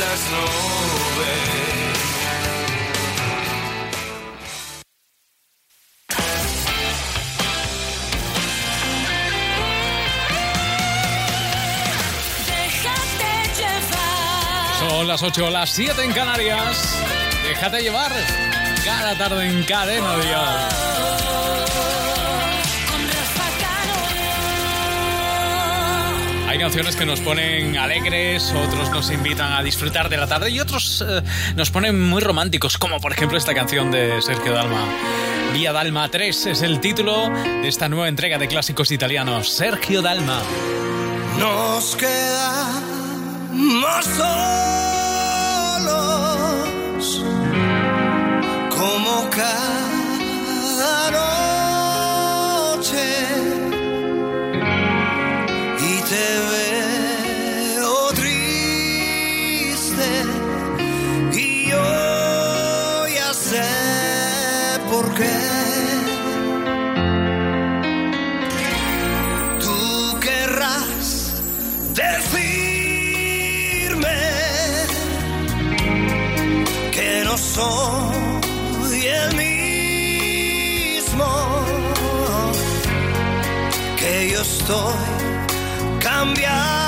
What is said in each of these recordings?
las nubes. Son las 8 o las 7 en Canarias. Déjate llevar cada tarde en cadena, Dios. Hay canciones que nos ponen alegres, otros nos invitan a disfrutar de la tarde y otros eh, nos ponen muy románticos, como por ejemplo esta canción de Sergio Dalma. Vía Dalma 3 es el título de esta nueva entrega de clásicos italianos. Sergio Dalma. Nos quedamos solos como cada soy el mismo que yo estoy cambiando.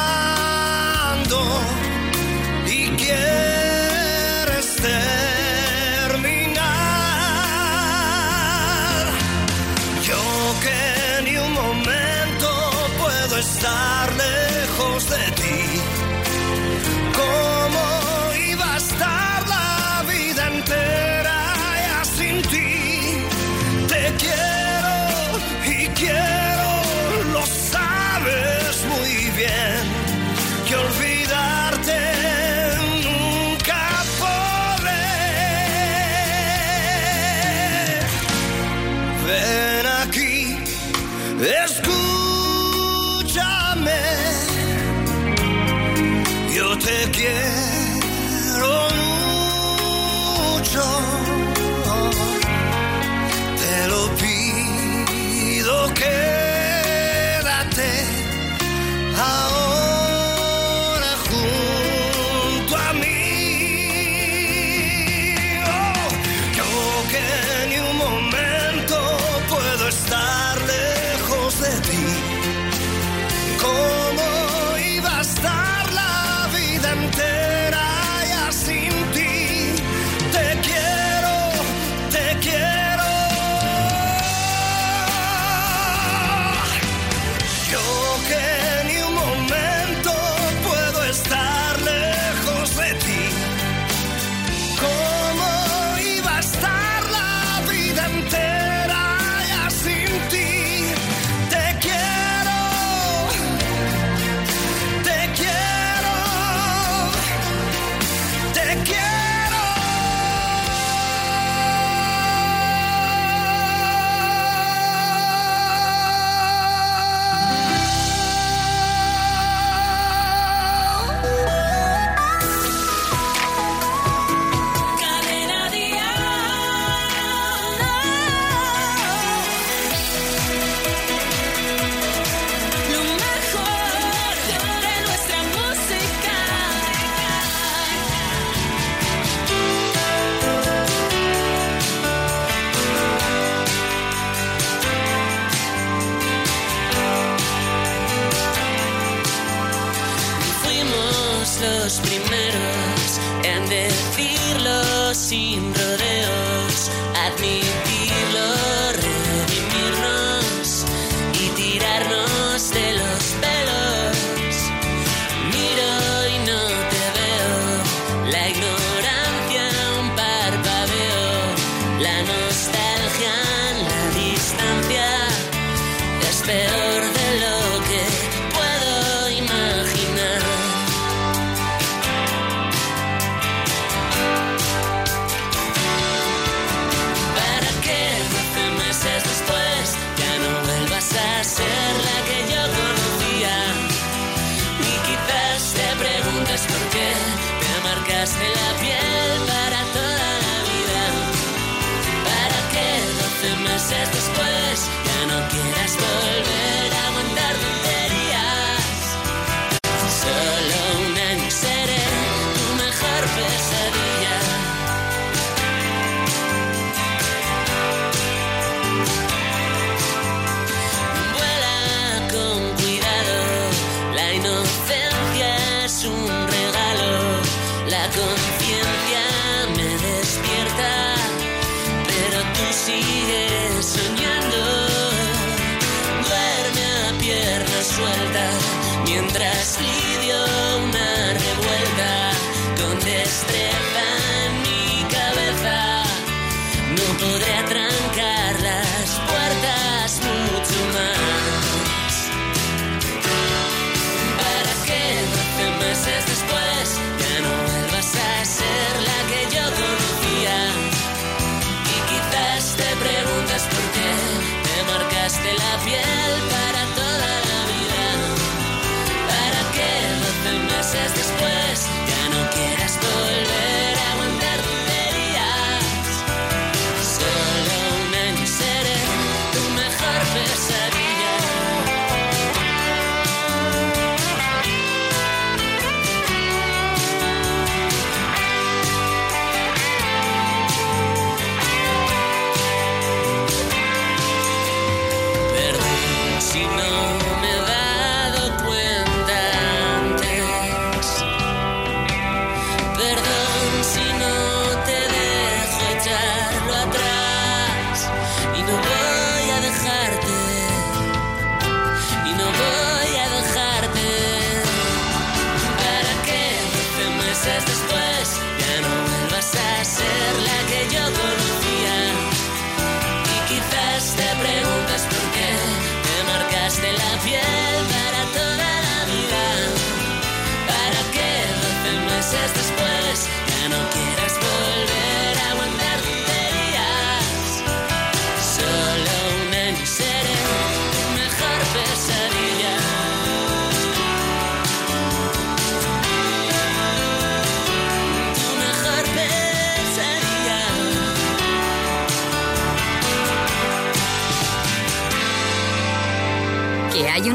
Podré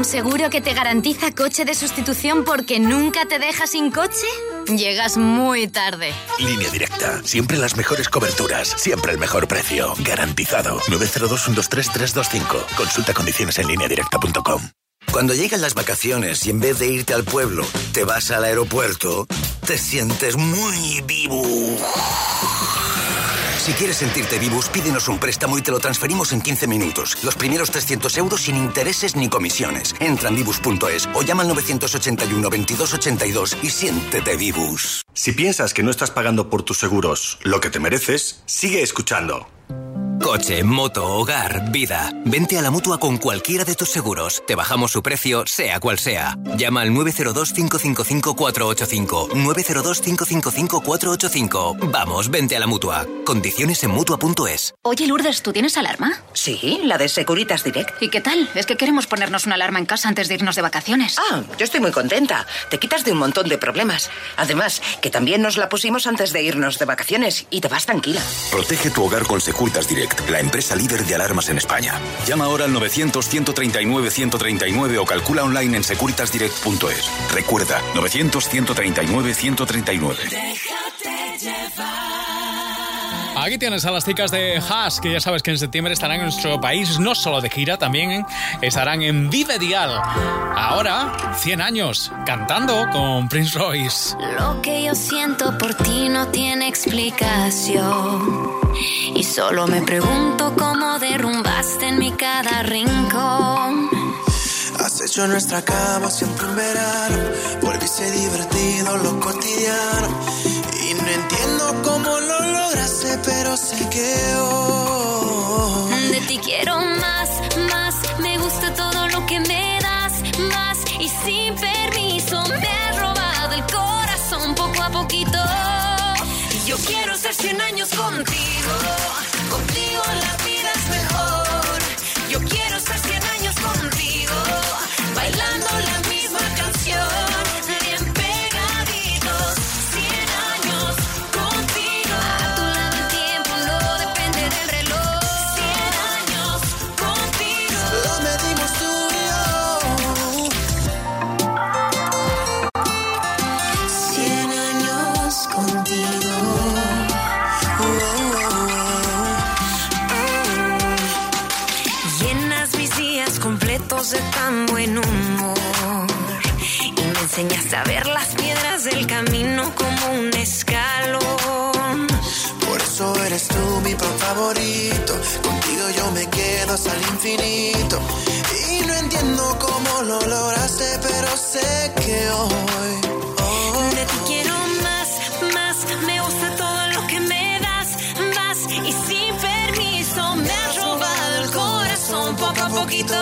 seguro que te garantiza coche de sustitución porque nunca te deja sin coche? Llegas muy tarde. Línea directa. Siempre las mejores coberturas. Siempre el mejor precio. Garantizado. 902-123-325. Consulta condiciones en lineadirecta.com. Cuando llegan las vacaciones y en vez de irte al pueblo, te vas al aeropuerto, te sientes muy vivo. Si quieres sentirte vivus, pídenos un préstamo y te lo transferimos en 15 minutos. Los primeros 300 euros sin intereses ni comisiones. Entra en vivus.es o llama al 981 2282 y siéntete vivus. Si piensas que no estás pagando por tus seguros lo que te mereces, sigue escuchando. Coche, moto, hogar, vida. Vente a la mutua con cualquiera de tus seguros. Te bajamos su precio, sea cual sea. Llama al 902-555-485. 902-555-485. Vamos, vente a la mutua. Condiciones en mutua.es. Oye, Lourdes, ¿tú tienes alarma? Sí, la de Securitas Direct. ¿Y qué tal? Es que queremos ponernos una alarma en casa antes de irnos de vacaciones. Ah, yo estoy muy contenta. Te quitas de un montón de problemas. Además, que también nos la pusimos antes de irnos de vacaciones y te vas tranquila. Protege tu hogar con Securitas Direct, la empresa líder de alarmas en España. Llama ahora al 900-139-139 o calcula online en securitasdirect.es. Recuerda, 900-139-139. Aquí tienes a las chicas de Haas, que ya sabes que en septiembre estarán en nuestro país, no solo de gira, también estarán en Vive Dial. Ahora, 100 años, cantando con Prince Royce. Lo que yo siento por ti no tiene explicación. Y solo me pregunto cómo derrumbaste en mi cada rincón. Has hecho nuestra cama siempre un verano. Volviste divertido lo cotidiano. Cómo lo lograste, pero sé que hoy. que hoy. Oh. De ti quiero más, más. Me gusta todo lo que me das, vas. Y sin permiso me has robado el corazón poco a poquito.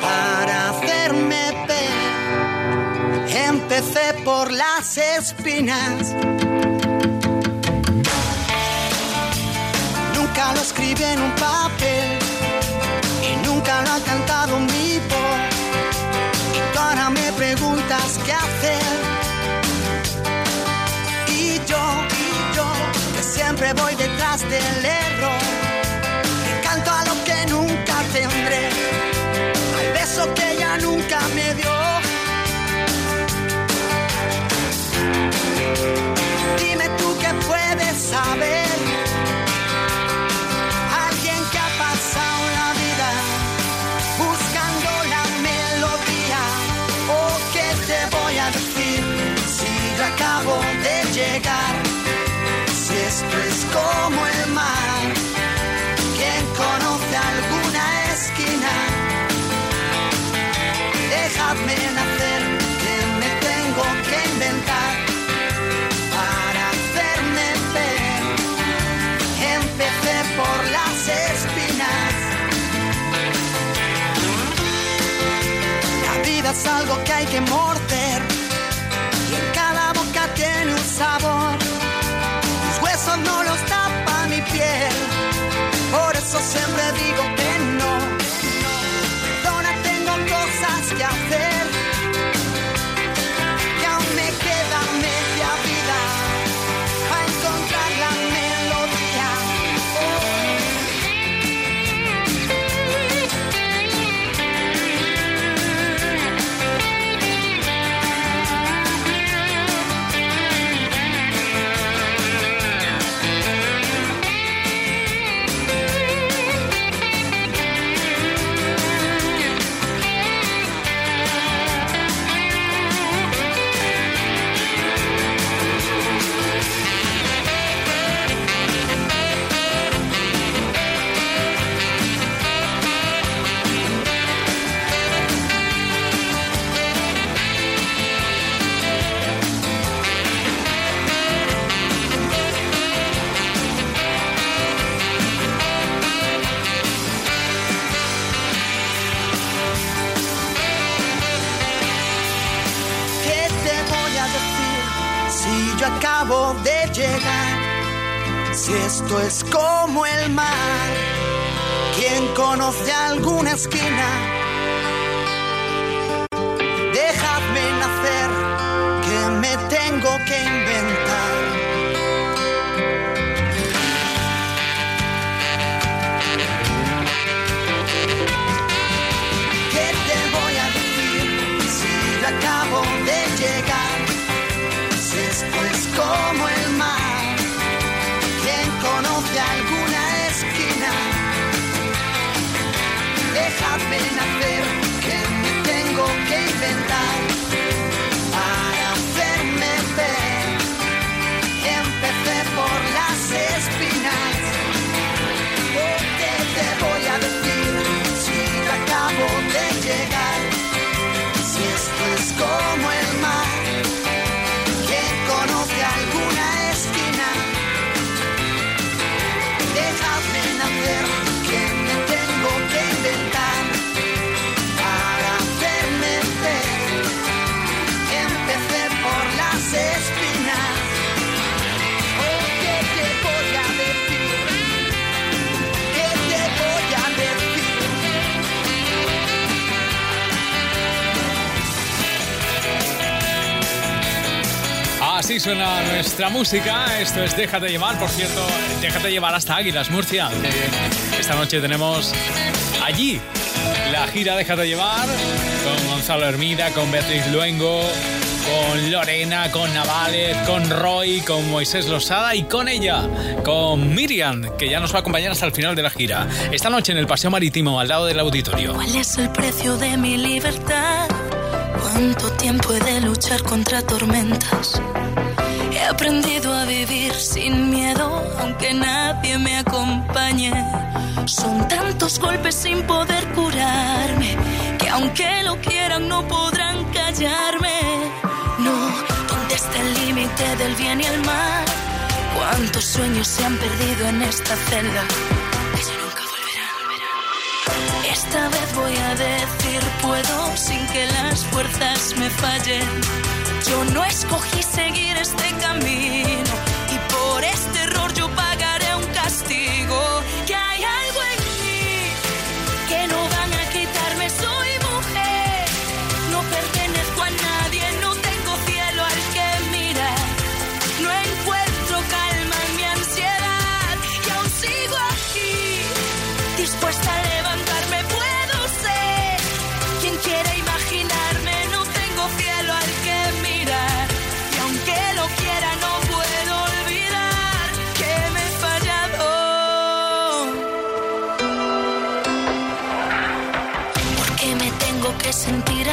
para hacerme pena. Empecé por las espinas. Nunca lo escribí en un papel y nunca lo ha cantado mi voz. Y ahora me preguntas qué hacer. Y yo, y yo, que siempre voy detrás del él. como el mar. Quien conoce alguna esquina, Déjame nacer, que me tengo que inventar para hacerme ver. Empecé por las espinas. La vida es algo que hay que morder Esto es como el mar. Quien conoce alguna esquina Suena nuestra música. Esto es Déjate llevar. Por cierto, déjate llevar hasta Águilas, Murcia. Esta noche tenemos allí la gira Déjate llevar con Gonzalo Hermida, con Beatriz Luengo, con Lorena, con Navales, con Roy, con Moisés Losada y con ella, con Miriam, que ya nos va a acompañar hasta el final de la gira. Esta noche en el Paseo Marítimo, al lado del auditorio. ¿Cuál es el precio de mi libertad? ¿Cuánto tiempo he de luchar contra tormentas? He aprendido a vivir sin miedo, aunque nadie me acompañe. Son tantos golpes sin poder curarme, que aunque lo quieran no podrán callarme. No, ¿dónde está el límite del bien y el mal? ¿Cuántos sueños se han perdido en esta celda? Que ya nunca volverán. Esta vez voy a decir puedo sin que las fuerzas me fallen. Yo no escogí seguir este camino. Y por este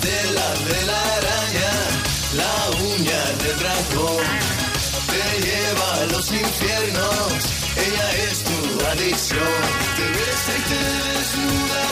Tela de la araña, la uña del dragón, te lleva a los infiernos, ella es tu adicción. Te besa y te desnuda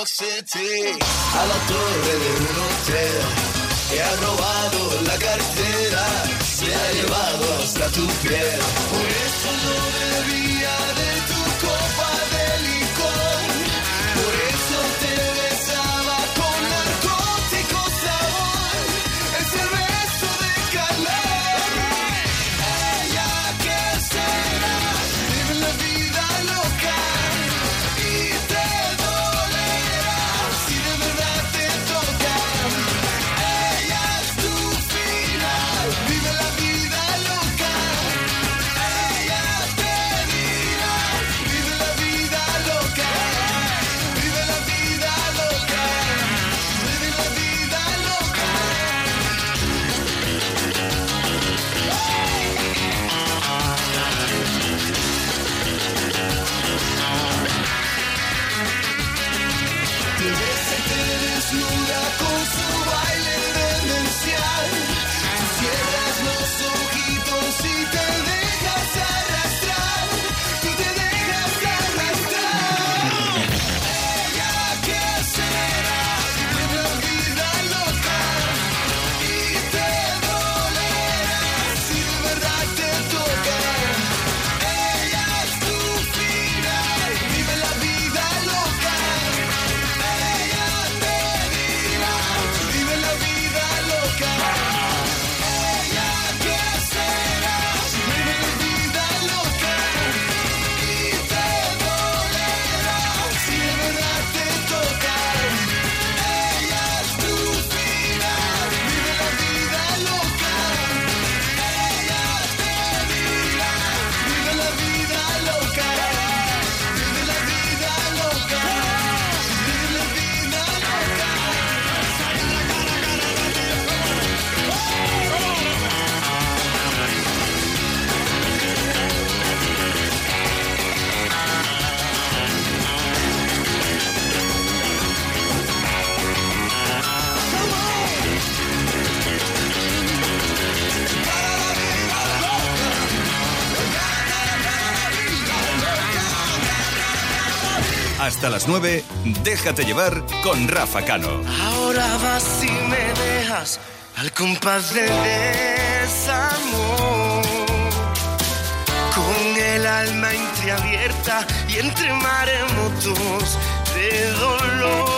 A la torre de un hotel. He ha robado la cartera, se ha llevado hasta tu piel. Por eso no bebía de Hasta las 9, déjate llevar con Rafa Cano. Ahora vas y me dejas al compás del desamor. Con el alma entreabierta y entre maremotos de dolor.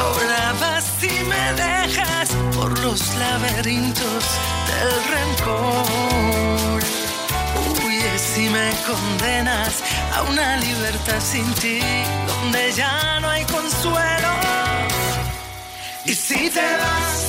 Ahora vas y me dejas por los laberintos del rencor. Y me condenas a una libertad sin ti, donde ya no hay consuelo. Y si te vas,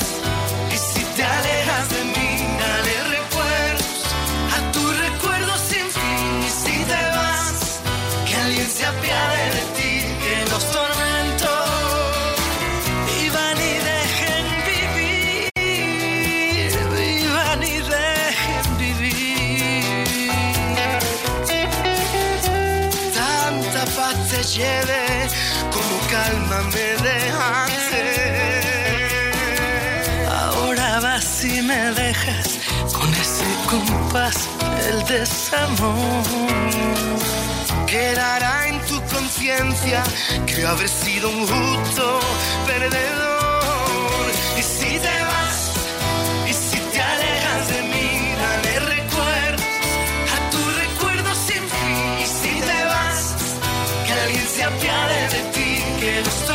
del desamor. Quedará en tu conciencia que habré sido un justo perdedor. Y si te vas, y si te alejas de mí, dale recuerdos a tu recuerdo sin fin. Y si te vas, que alguien se apiade de ti, que los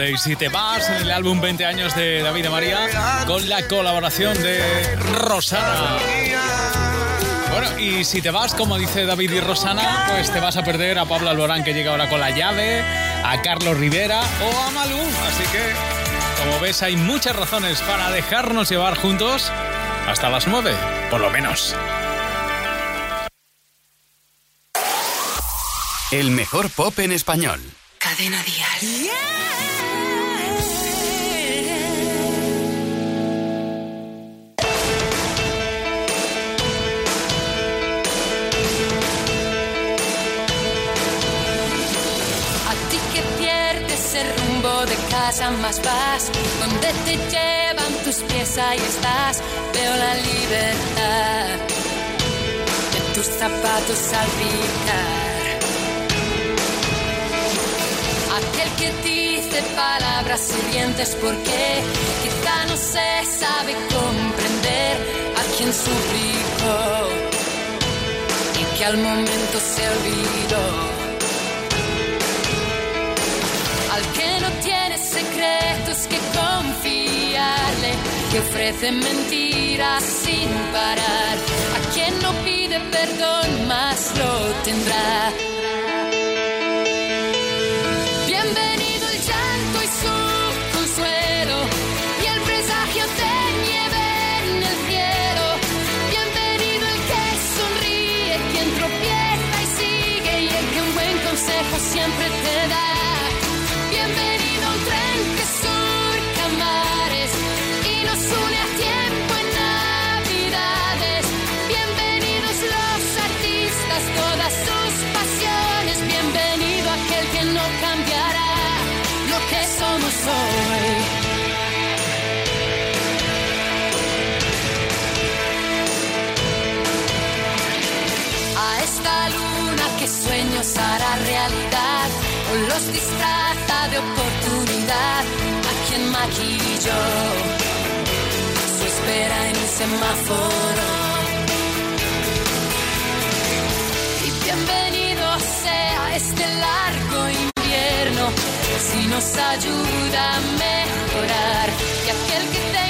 de Y Si Te Vas en el álbum 20 años de David de María con la colaboración de Rosana. Bueno, y si te vas, como dice David y Rosana, pues te vas a perder a Pablo Alborán que llega ahora con la llave, a Carlos Rivera o a Malú. Así que, como ves, hay muchas razones para dejarnos llevar juntos hasta las 9, por lo menos. El mejor pop en español. Cadena Dial. A casa más vas, donde te llevan tus pies ahí estás, veo la libertad de tus zapatos al picar. Aquel que dice palabras hirientes porque quizá no se sabe comprender a quien suplicó y que al momento se olvidó. Secretos que confiarle, que ofrece mentiras sin parar. A quien no pide perdón, más lo tendrá. Maquilló su espera en un semáforo. Y bienvenido sea este largo invierno si nos ayuda a mejorar y aquel que tenga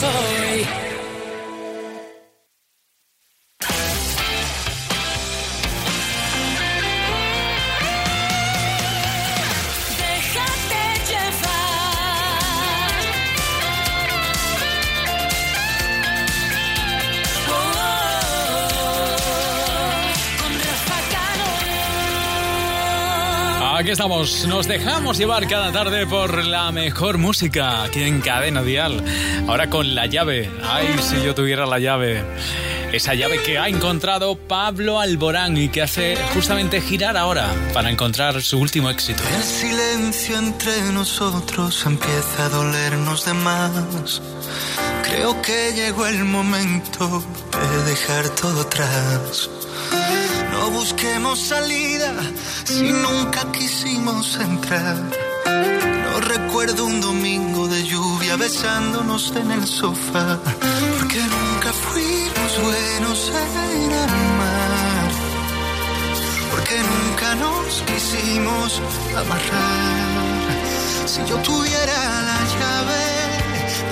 sorry. Nos dejamos llevar cada tarde por la mejor música aquí en Cadena Dial. Ahora con la llave. Ay, si yo tuviera la llave. Esa llave que ha encontrado Pablo Alborán y que hace justamente girar ahora para encontrar su último éxito. El silencio entre nosotros empieza a dolernos de más. Creo que llegó el momento de dejar todo atrás. No busquemos salida si nunca quisimos entrar. No recuerdo un domingo de lluvia besándonos en el sofá. Porque nunca fuimos buenos en amar. Porque nunca nos quisimos amarrar. Si yo tuviera la llave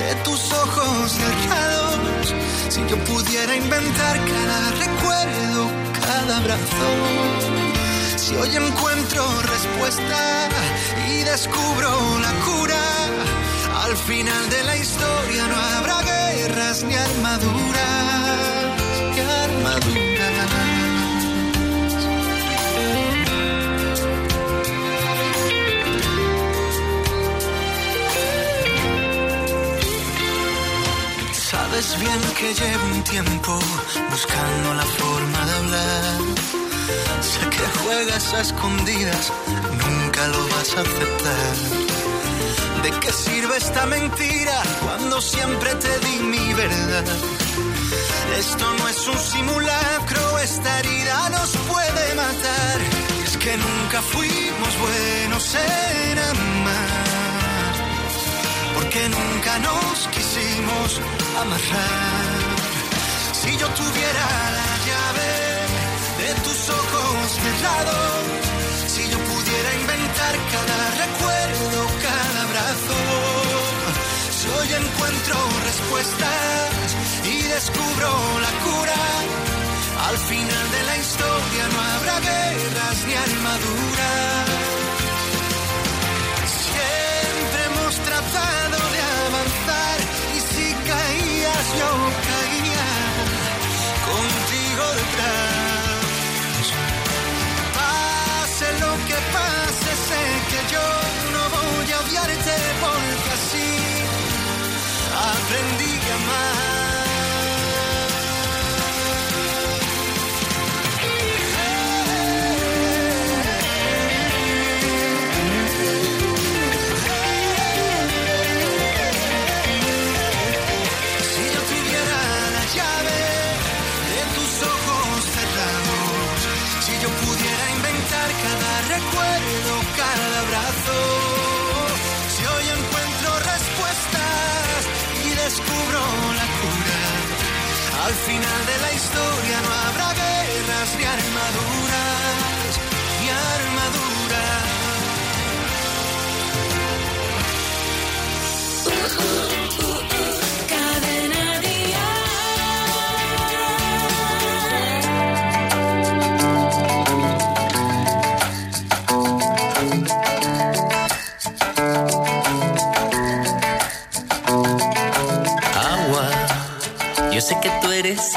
de tus ojos cerrados, Si yo pudiera inventar cada recuerdo, cada abrazo. Si hoy encuentro respuesta y descubro la cura, al final de la historia no habrá guerras ni armaduras, ni armaduras. Sabes bien que llevo un tiempo buscando la forma de hablar. Sé que juegas a escondidas, nunca lo vas a aceptar. ¿De qué sirve esta mentira cuando siempre te di mi verdad? Esto no es un simulacro, esta herida nos puede matar. Es que nunca fuimos buenos en amar, porque nunca nos quisimos Si yo tuviera la llave de tus ojos cerrados, si yo pudiera inventar cada recuerdo, cada abrazo, si hoy encuentro respuestas y descubro la cura, al final de la historia no habrá guerras ni armaduras. Caías yo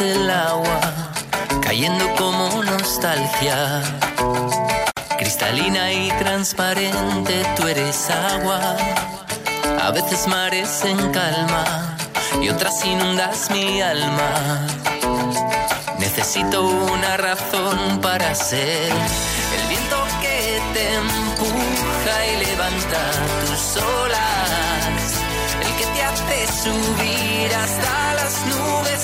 el agua, cayendo como nostalgia. Cristalina y transparente, tú eres agua. A veces mares en calma y otras inundas mi alma. Necesito una razón para ser el viento que te empuja y levanta tus olas, el que te hace subir hasta las nubes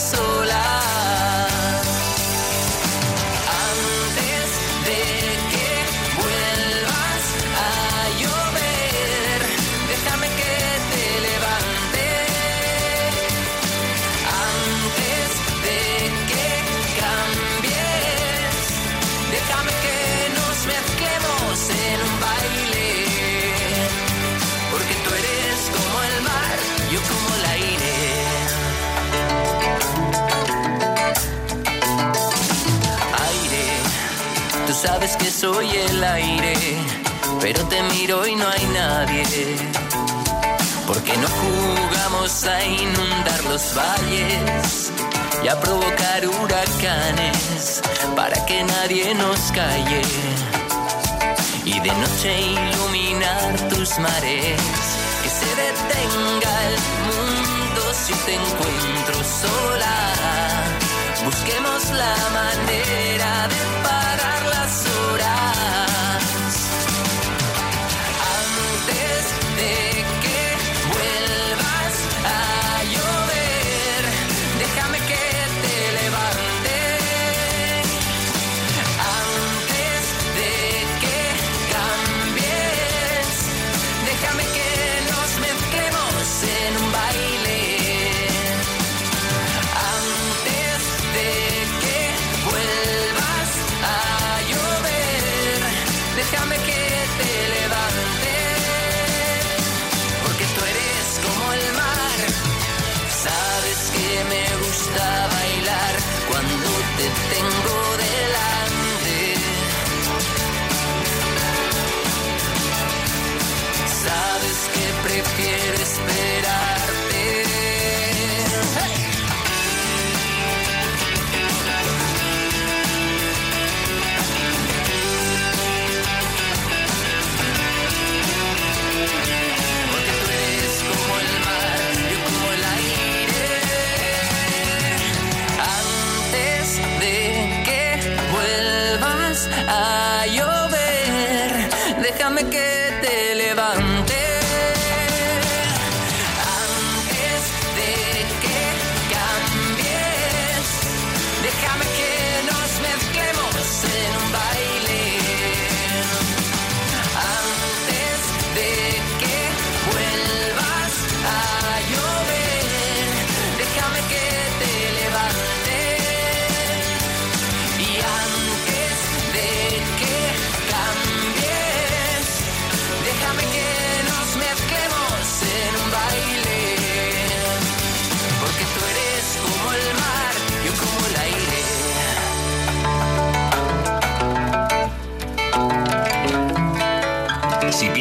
que soy el aire, pero te miro y no hay nadie. Porque no jugamos a inundar los valles y a provocar huracanes para que nadie nos calle. Y de noche iluminar tus mares, que se detenga el mundo si te encuentro sola. Busquemos la manera de parar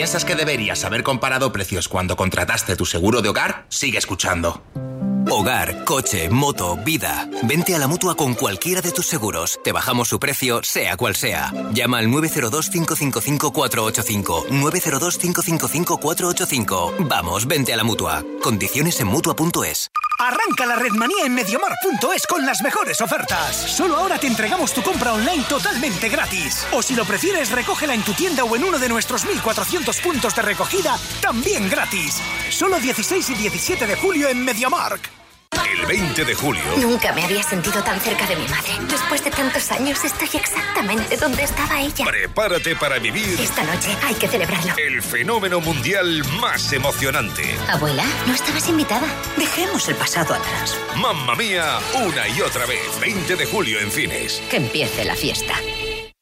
piensas que deberías haber comparado precios cuando contrataste tu seguro de hogar, sigue escuchando. Hogar, coche, moto, vida. Vente a la mutua con cualquiera de tus seguros. Te bajamos su precio, sea cual sea. Llama al 902-555-485. 902-555-485. Vamos, vente a la mutua. Condiciones en mutua.es. Arranca la Redmanía en Mediamar.es con las mejores ofertas. Solo ahora te entregamos tu compra online totalmente gratis. O si lo prefieres, recógela en tu tienda o en uno de nuestros 1400 puntos de recogida, también gratis. Solo 16 y 17 de julio en Mediamark. El 20 de julio, Nunca me había sentido tan cerca de mi madre. Después de tantos años estoy exactamente donde estaba ella. prepárate para vivir Esta noche hay que celebrarlo. el fenómeno mundial más emocionante. Abuela, no estabas invitada. Dejemos el pasado atrás. Mamma mía, una y otra vez. 20 de julio en cines. Que empiece la fiesta.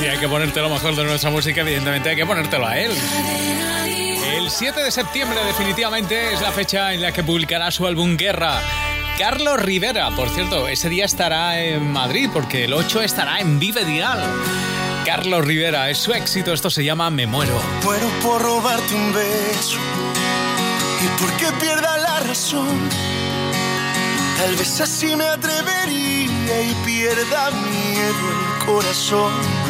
Si hay que ponerte lo mejor de nuestra música, evidentemente hay que ponértelo a él. El 7 de septiembre definitivamente es la fecha en la que publicará su álbum Guerra. Carlos Rivera, por cierto, ese día estará en Madrid porque el 8 estará en Vive Dial. Carlos Rivera, es su éxito, esto se llama Me Muero. Muero por robarte un beso y porque pierda la razón. Tal vez así me atrevería y pierda miedo el corazón.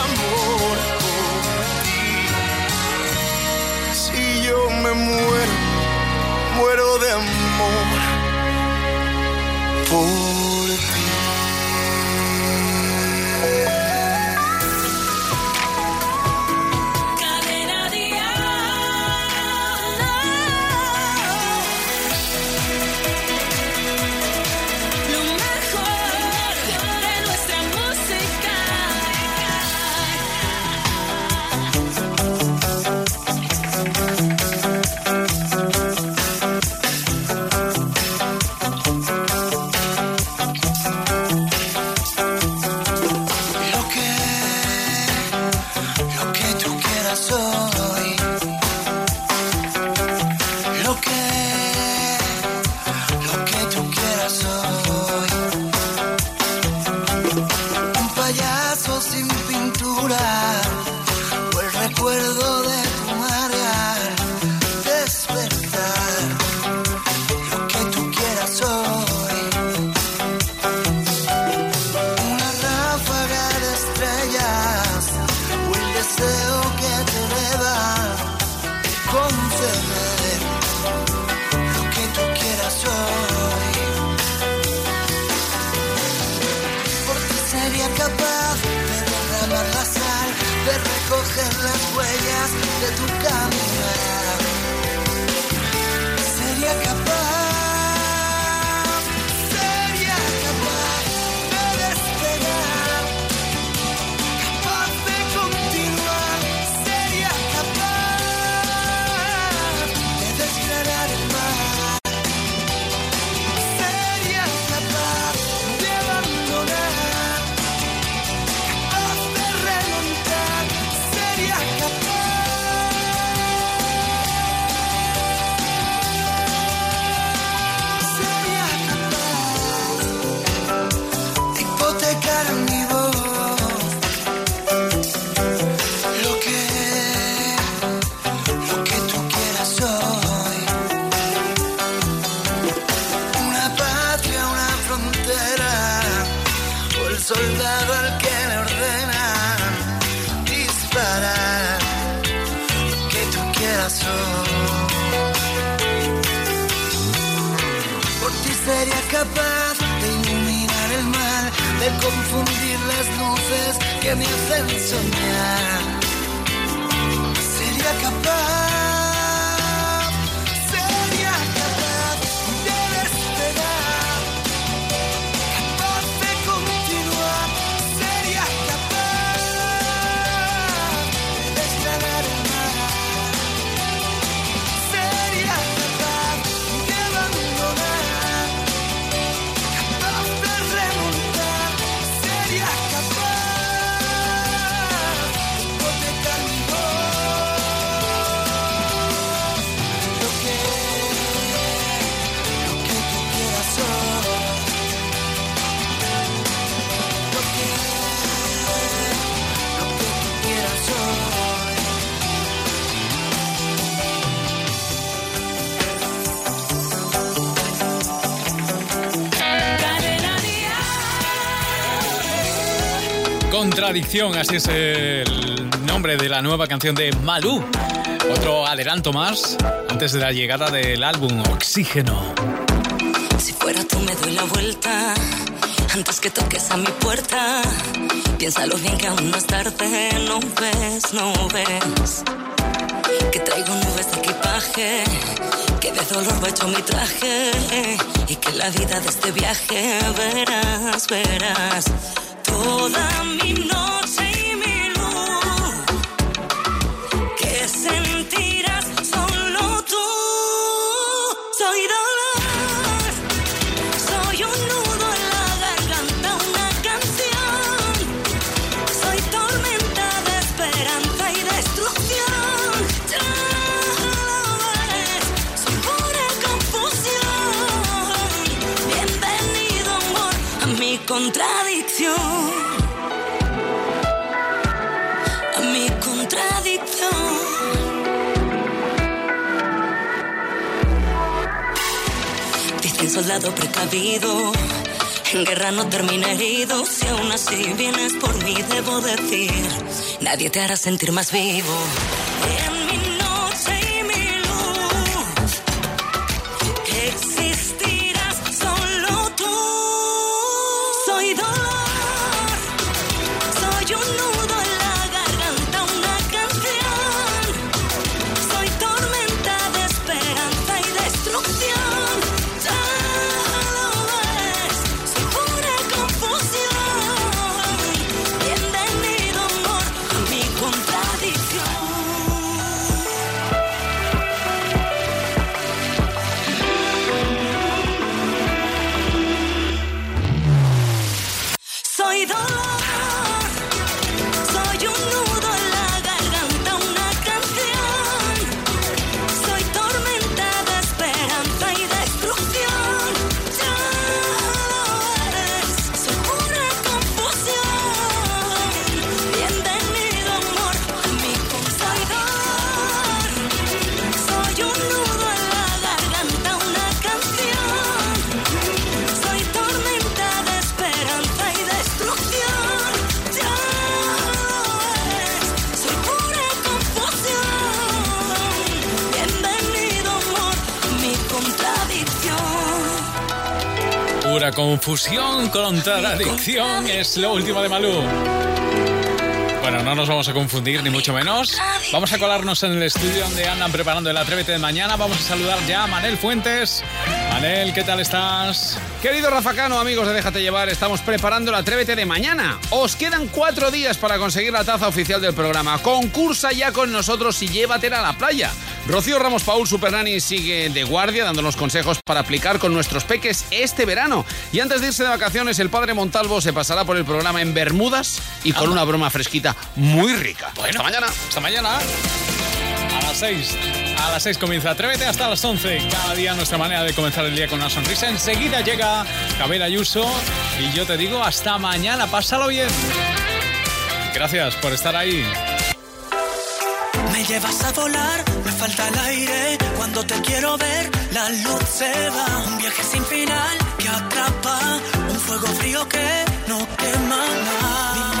amor. Si yo me muero, muero de amor por ti. adicción, así es el nombre de la nueva canción de Malú. Otro adelanto más antes de la llegada del álbum Oxígeno. Si fuera tú me doy la vuelta antes que toques a mi puerta. Piénsalo bien que aún no es tarde, no ves, no ves. Que traigo nubes de equipaje, que de dolor va hecho mi traje y que la vida de este viaje verás, verás Toda mi noche y mi luz. Qué sentirás solo tú. Soy dolor, soy un nudo en la garganta, una canción. Soy tormenta, desesperanza y destrucción. Lugar es su pura confusión. Bienvenido amor a mi contra. A mi contradicción. Dicen soldado precavido. En guerra no termina herido. Si aún así vienes por mí, debo decir: Nadie te hará sentir más vivo. En Pura confusión, contradicción es lo último de Malú. Bueno, no nos vamos a confundir, ni mucho menos. Vamos a colarnos en el estudio donde andan preparando el Atrévete de mañana. Vamos a saludar ya a Manel Fuentes. Manel, ¿qué tal estás? Querido Rafa Cano, amigos de Déjate Llevar, estamos preparando el Atrévete de mañana. Os quedan cuatro días para conseguir la taza oficial del programa. Concursa ya con nosotros y llévatela a la playa. Rocío Ramos Paul, Supernani, sigue de guardia dándonos consejos para aplicar con nuestros peques este verano. Y antes de irse de vacaciones, el padre Montalvo se pasará por el programa en Bermudas y con una broma fresquita muy rica. Bueno, Hasta mañana. Hasta mañana. A las 6. A las 6 comienza Atrévete hasta las 11. Cada día nuestra manera de comenzar el día con una sonrisa. Enseguida llega Cabela Ayuso y yo te digo hasta mañana. Pásalo bien. Gracias por estar ahí. Me llevas a volar, me falta el aire. Cuando te quiero ver, la luz se va. Un viaje sin final que atrapa. Un fuego frío que no quema más.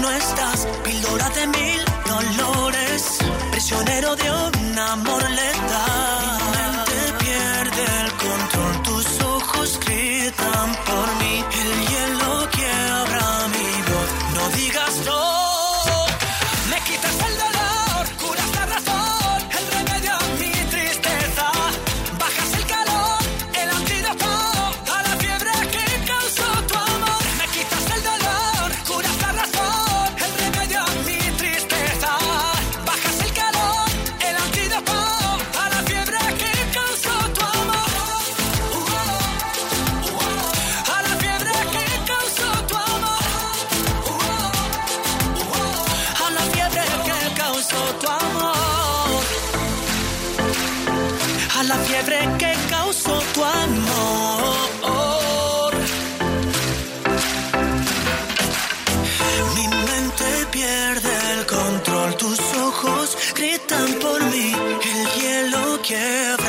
No. Píldora de mil dolores. Prisionero de un amor letal. care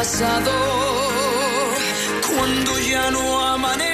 pasado cuando ya no amanece.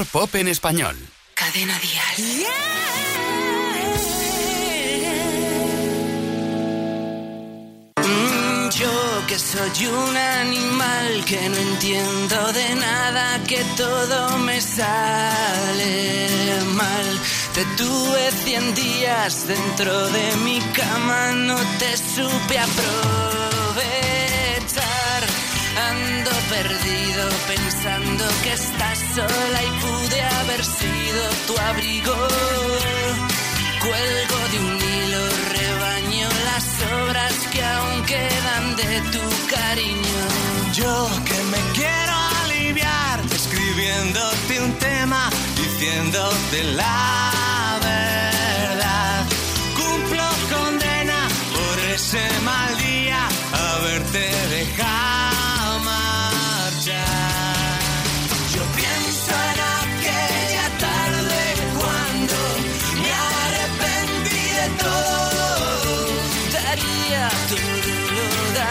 pop en español. Cadena Dial. Mm, yo que soy un animal que no entiendo de nada, que todo me sale mal. Te tuve cien días dentro de mi cama, no te supe aprovechar perdido pensando que estás sola y pude haber sido tu abrigo. Cuelgo de un hilo, rebaño las obras que aún quedan de tu cariño. Yo que me quiero aliviar escribiéndote un tema, diciéndote la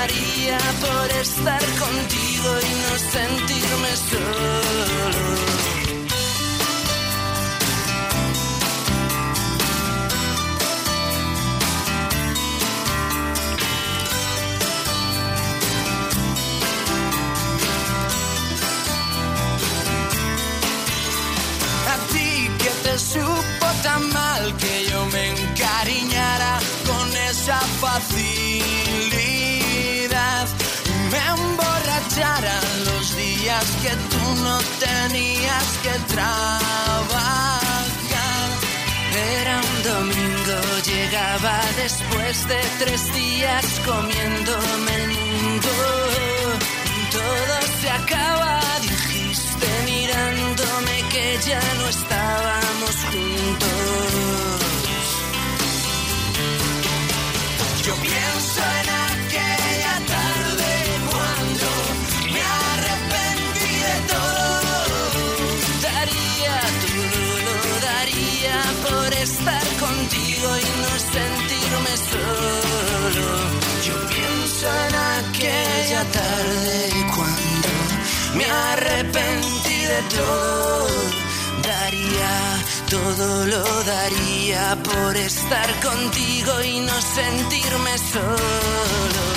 daría por estar contigo y no sentirme solo. supo tan mal que yo me encariñara con esa facilidad. Emborracharan los días que tú no tenías que trabajar. Era un domingo, llegaba después de tres días comiéndome el mundo. Todo se acaba, dijiste mirándome que ya no estábamos juntos. Yo pienso en arrepentí de todo. Daría, todo lo daría por estar contigo y no sentirme solo.